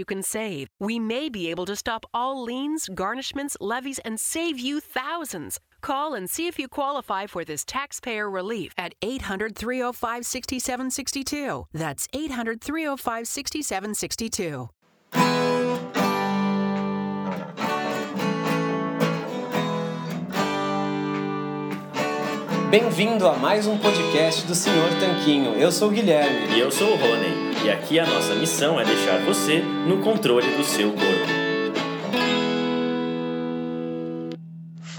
you can save. We may be able to stop all liens, garnishments, levies, and save you thousands. Call and see if you qualify for this taxpayer relief at 800 305 6762. That's 800 305 6762. Bem-vindo a mais um podcast do Senhor Tanquinho. Eu sou o Guilherme. E eu sou o Rony. E aqui a nossa missão é deixar você no controle do seu corpo.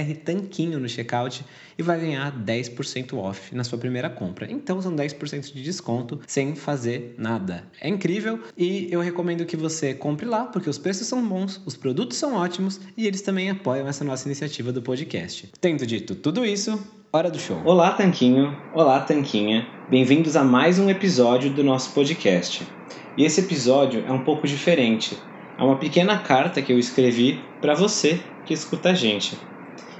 BR Tanquinho no checkout e vai ganhar 10% off na sua primeira compra. Então são 10% de desconto sem fazer nada. É incrível e eu recomendo que você compre lá porque os preços são bons, os produtos são ótimos e eles também apoiam essa nossa iniciativa do podcast. Tendo dito tudo isso, hora do show. Olá Tanquinho, olá Tanquinha. Bem-vindos a mais um episódio do nosso podcast. E esse episódio é um pouco diferente. É uma pequena carta que eu escrevi para você que escuta a gente.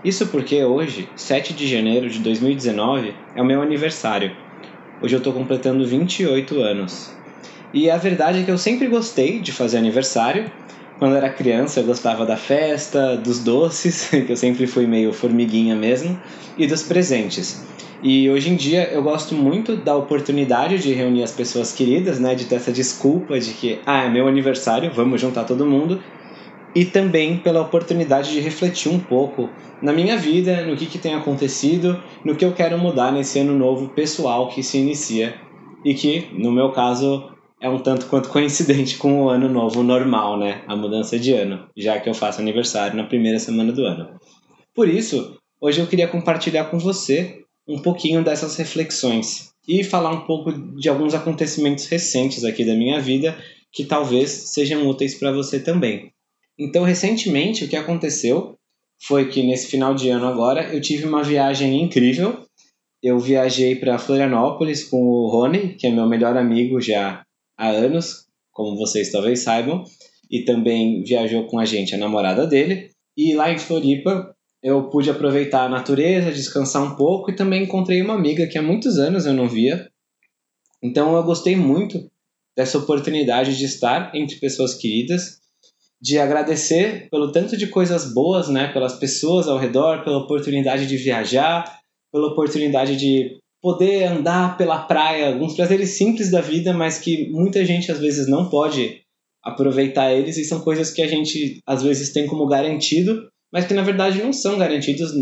Isso porque hoje, 7 de janeiro de 2019, é o meu aniversário. Hoje eu estou completando 28 anos. E a verdade é que eu sempre gostei de fazer aniversário. Quando era criança, eu gostava da festa, dos doces, que eu sempre fui meio formiguinha mesmo, e dos presentes. E hoje em dia eu gosto muito da oportunidade de reunir as pessoas queridas, né, de ter essa desculpa de que, ah, é meu aniversário, vamos juntar todo mundo e também pela oportunidade de refletir um pouco na minha vida, no que, que tem acontecido, no que eu quero mudar nesse ano novo pessoal que se inicia e que, no meu caso, é um tanto quanto coincidente com o ano novo normal, né? A mudança de ano, já que eu faço aniversário na primeira semana do ano. Por isso, hoje eu queria compartilhar com você um pouquinho dessas reflexões e falar um pouco de alguns acontecimentos recentes aqui da minha vida que talvez sejam úteis para você também. Então, recentemente, o que aconteceu foi que nesse final de ano agora eu tive uma viagem incrível. Eu viajei para Florianópolis com o Rony, que é meu melhor amigo já há anos, como vocês talvez saibam, e também viajou com a gente a namorada dele. E lá em Floripa eu pude aproveitar a natureza, descansar um pouco e também encontrei uma amiga que há muitos anos eu não via. Então eu gostei muito dessa oportunidade de estar entre pessoas queridas de agradecer pelo tanto de coisas boas, né, pelas pessoas ao redor, pela oportunidade de viajar, pela oportunidade de poder andar pela praia, alguns prazeres simples da vida, mas que muita gente às vezes não pode aproveitar eles e são coisas que a gente às vezes tem como garantido, mas que na verdade não são garantidos.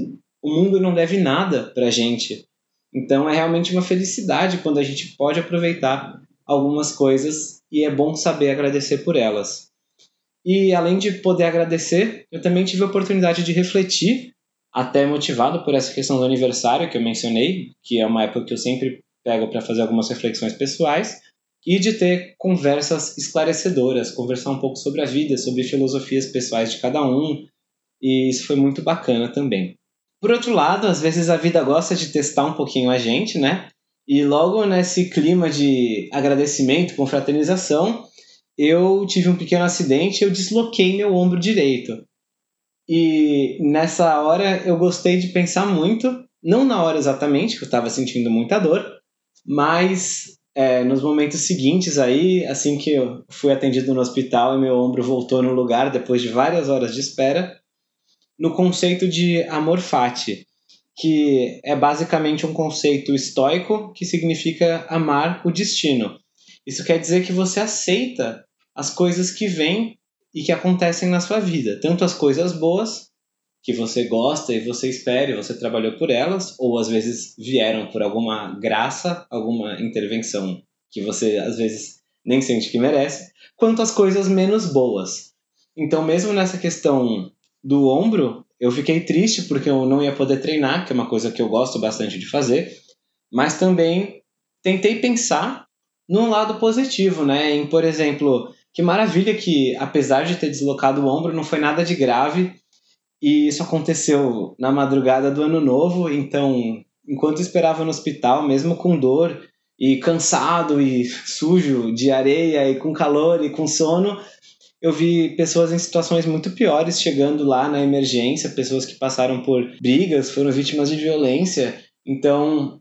O mundo não deve nada pra gente. Então é realmente uma felicidade quando a gente pode aproveitar algumas coisas e é bom saber agradecer por elas. E além de poder agradecer, eu também tive a oportunidade de refletir, até motivado por essa questão do aniversário que eu mencionei, que é uma época que eu sempre pego para fazer algumas reflexões pessoais. e de ter conversas esclarecedoras, conversar um pouco sobre a vida, sobre filosofias pessoais de cada um, e isso foi muito bacana também. Por outro lado, às vezes a vida gosta de testar um pouquinho a gente, né? E logo nesse clima de agradecimento, confraternização, eu tive um pequeno acidente eu desloquei meu ombro direito. E nessa hora eu gostei de pensar muito, não na hora exatamente, que eu estava sentindo muita dor, mas é, nos momentos seguintes aí, assim que eu fui atendido no hospital e meu ombro voltou no lugar depois de várias horas de espera, no conceito de amor fati, que é basicamente um conceito estoico que significa amar o destino. Isso quer dizer que você aceita as coisas que vêm e que acontecem na sua vida, tanto as coisas boas que você gosta e você espera e você trabalhou por elas, ou às vezes vieram por alguma graça, alguma intervenção que você às vezes nem sente que merece, quanto as coisas menos boas. Então, mesmo nessa questão do ombro, eu fiquei triste porque eu não ia poder treinar, que é uma coisa que eu gosto bastante de fazer, mas também tentei pensar num lado positivo, né? Em, por exemplo, que maravilha que, apesar de ter deslocado o ombro, não foi nada de grave e isso aconteceu na madrugada do ano novo, então, enquanto esperava no hospital, mesmo com dor e cansado e sujo de areia e com calor e com sono, eu vi pessoas em situações muito piores chegando lá na emergência, pessoas que passaram por brigas, foram vítimas de violência. Então,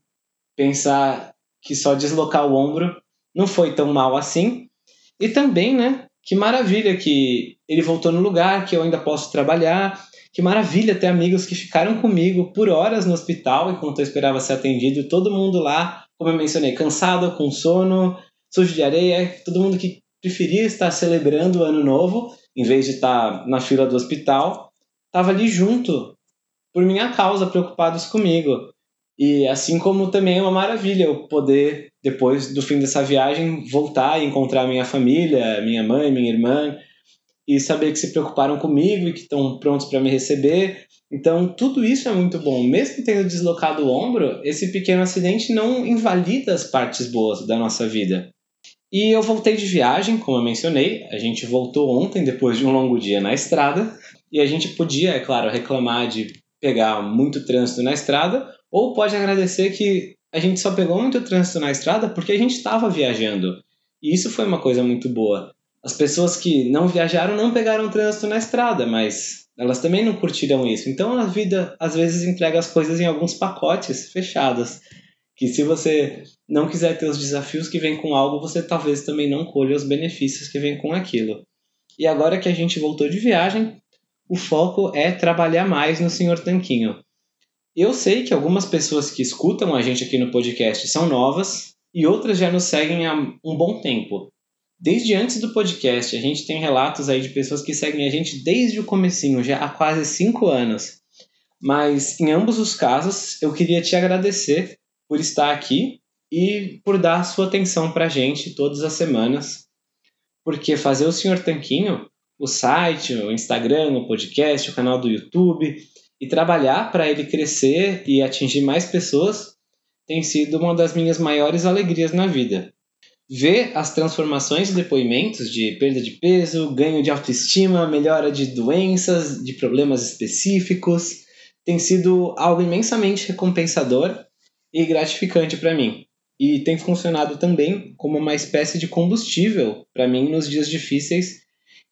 pensar que só deslocar o ombro não foi tão mal assim. E também, né, que maravilha que ele voltou no lugar, que eu ainda posso trabalhar, que maravilha ter amigos que ficaram comigo por horas no hospital enquanto eu esperava ser atendido. Todo mundo lá, como eu mencionei, cansado, com sono, sujo de areia, todo mundo que preferia estar celebrando o ano novo em vez de estar na fila do hospital, estava ali junto por minha causa, preocupados comigo. E assim como também é uma maravilha eu poder, depois do fim dessa viagem, voltar e encontrar minha família, minha mãe, minha irmã, e saber que se preocuparam comigo e que estão prontos para me receber. Então, tudo isso é muito bom. Mesmo tendo deslocado o ombro, esse pequeno acidente não invalida as partes boas da nossa vida. E eu voltei de viagem, como eu mencionei, a gente voltou ontem depois de um longo dia na estrada, e a gente podia, é claro, reclamar de pegar muito trânsito na estrada, ou pode agradecer que a gente só pegou muito trânsito na estrada porque a gente estava viajando. E isso foi uma coisa muito boa. As pessoas que não viajaram não pegaram trânsito na estrada, mas elas também não curtiram isso. Então a vida às vezes entrega as coisas em alguns pacotes fechados. Que se você não quiser ter os desafios que vêm com algo, você talvez também não colha os benefícios que vêm com aquilo. E agora que a gente voltou de viagem, o foco é trabalhar mais no Senhor Tanquinho. Eu sei que algumas pessoas que escutam a gente aqui no podcast são novas e outras já nos seguem há um bom tempo. Desde antes do podcast, a gente tem relatos aí de pessoas que seguem a gente desde o comecinho, já há quase cinco anos. Mas em ambos os casos, eu queria te agradecer por estar aqui e por dar sua atenção para a gente todas as semanas. Porque fazer o Senhor Tanquinho, o site, o Instagram, o podcast, o canal do YouTube, e trabalhar para ele crescer e atingir mais pessoas, tem sido uma das minhas maiores alegrias na vida ver as transformações e depoimentos de perda de peso, ganho de autoestima, melhora de doenças, de problemas específicos, tem sido algo imensamente recompensador e gratificante para mim. E tem funcionado também como uma espécie de combustível para mim nos dias difíceis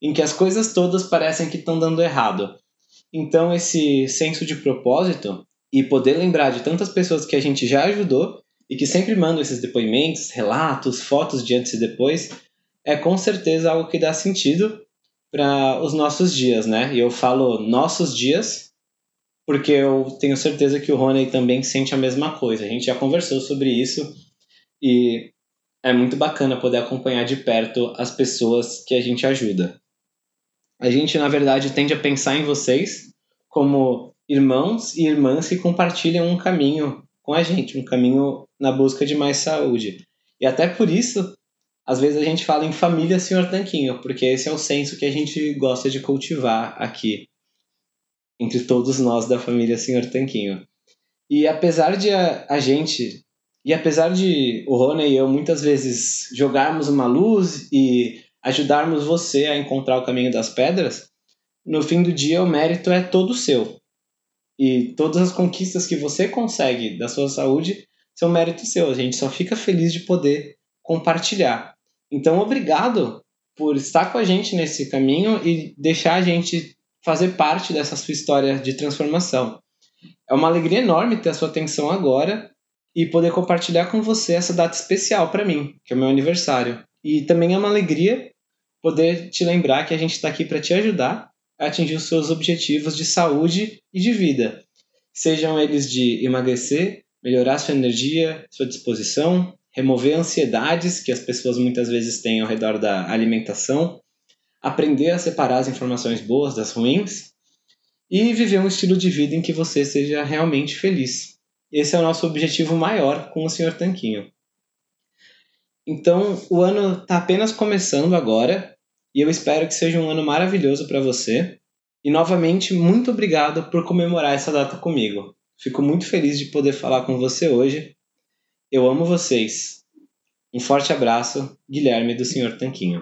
em que as coisas todas parecem que estão dando errado. Então, esse senso de propósito e poder lembrar de tantas pessoas que a gente já ajudou e que sempre mandam esses depoimentos, relatos, fotos de antes e depois, é com certeza algo que dá sentido para os nossos dias, né? E eu falo nossos dias porque eu tenho certeza que o Rony também sente a mesma coisa. A gente já conversou sobre isso e é muito bacana poder acompanhar de perto as pessoas que a gente ajuda. A gente, na verdade, tende a pensar em vocês como irmãos e irmãs que compartilham um caminho com a gente, um caminho na busca de mais saúde. E até por isso, às vezes a gente fala em família Senhor Tanquinho, porque esse é o senso que a gente gosta de cultivar aqui, entre todos nós da família Senhor Tanquinho. E apesar de a, a gente E apesar de o Rony e eu muitas vezes jogarmos uma luz e ajudarmos você a encontrar o caminho das pedras, no fim do dia o mérito é todo seu. E todas as conquistas que você consegue da sua saúde são mérito seu. A gente só fica feliz de poder compartilhar. Então, obrigado por estar com a gente nesse caminho e deixar a gente fazer parte dessa sua história de transformação. É uma alegria enorme ter a sua atenção agora e poder compartilhar com você essa data especial para mim, que é o meu aniversário. E também é uma alegria poder te lembrar que a gente está aqui para te ajudar a atingir os seus objetivos de saúde e de vida, sejam eles de emagrecer, melhorar sua energia, sua disposição, remover ansiedades que as pessoas muitas vezes têm ao redor da alimentação, aprender a separar as informações boas das ruins e viver um estilo de vida em que você seja realmente feliz. Esse é o nosso objetivo maior com o Sr. Tanquinho. Então, o ano está apenas começando agora e eu espero que seja um ano maravilhoso para você. E novamente, muito obrigado por comemorar essa data comigo. Fico muito feliz de poder falar com você hoje. Eu amo vocês. Um forte abraço, Guilherme do Sr. Tanquinho.